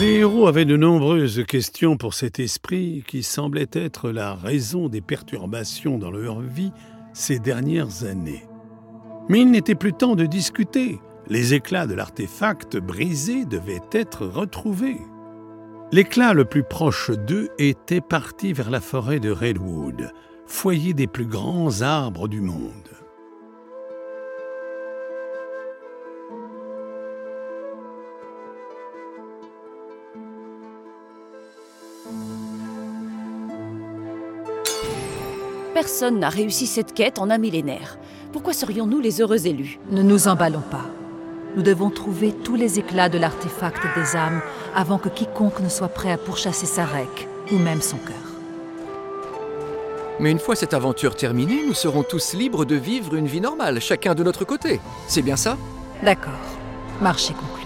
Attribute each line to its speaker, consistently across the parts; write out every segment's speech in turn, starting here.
Speaker 1: Les héros avaient de nombreuses questions pour cet esprit qui semblait être la raison des perturbations dans leur vie ces dernières années. Mais il n'était plus temps de discuter. Les éclats de l'artefact brisé devaient être retrouvés. L'éclat le plus proche d'eux était parti vers la forêt de Redwood, foyer des plus grands arbres du monde.
Speaker 2: Personne n'a réussi cette quête en un millénaire. Pourquoi serions-nous les heureux élus?
Speaker 3: Ne nous emballons pas. Nous devons trouver tous les éclats de l'artefact des âmes avant que quiconque ne soit prêt à pourchasser Sarek, ou même son cœur.
Speaker 4: Mais une fois cette aventure terminée, nous serons tous libres de vivre une vie normale, chacun de notre côté. C'est bien ça?
Speaker 3: D'accord. Marché conclu.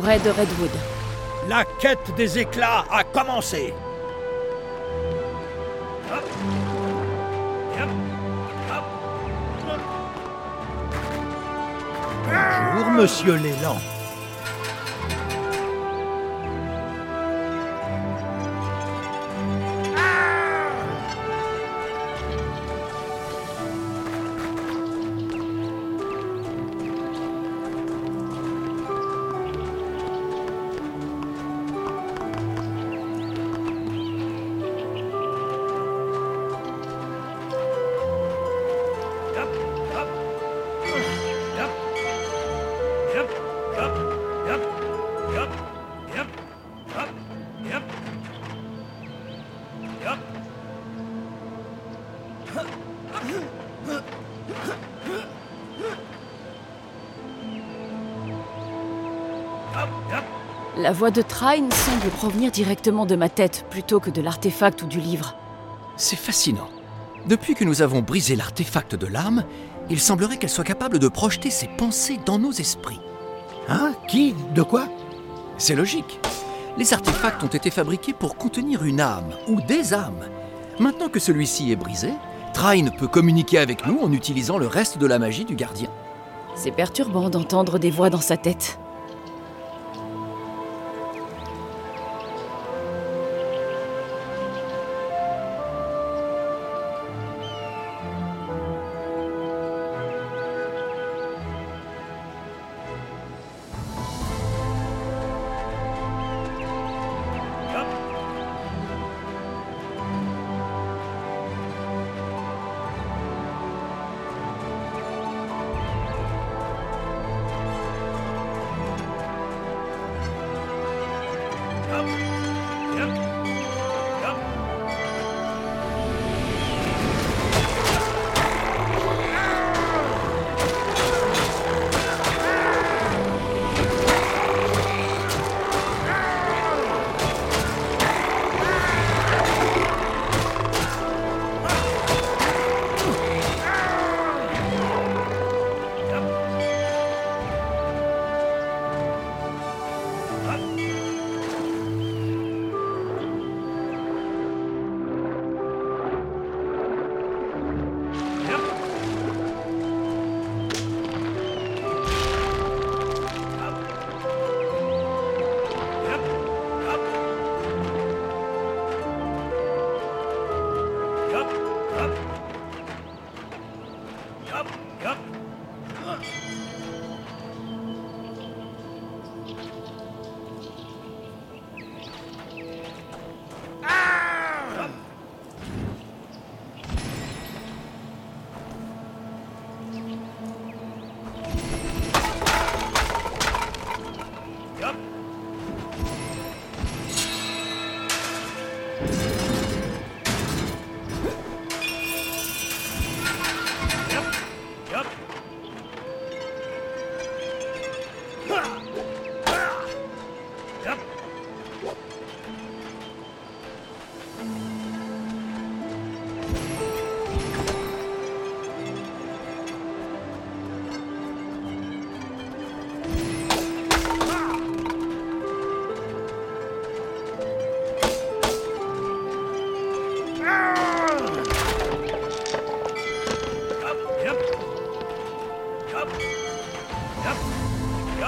Speaker 2: Forêt de Redwood.
Speaker 5: La quête des éclats a commencé. Bonjour, monsieur Léland.
Speaker 2: La voix de Trine semble provenir directement de ma tête plutôt que de l'artefact ou du livre.
Speaker 4: C'est fascinant. Depuis que nous avons brisé l'artefact de l'âme, il semblerait qu'elle soit capable de projeter ses pensées dans nos esprits.
Speaker 5: Hein? Qui? De quoi?
Speaker 4: C'est logique. Les artefacts ont été fabriqués pour contenir une âme ou des âmes. Maintenant que celui-ci est brisé, Trine peut communiquer avec nous en utilisant le reste de la magie du gardien.
Speaker 2: C'est perturbant d'entendre des voix dans sa tête.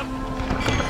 Speaker 6: だ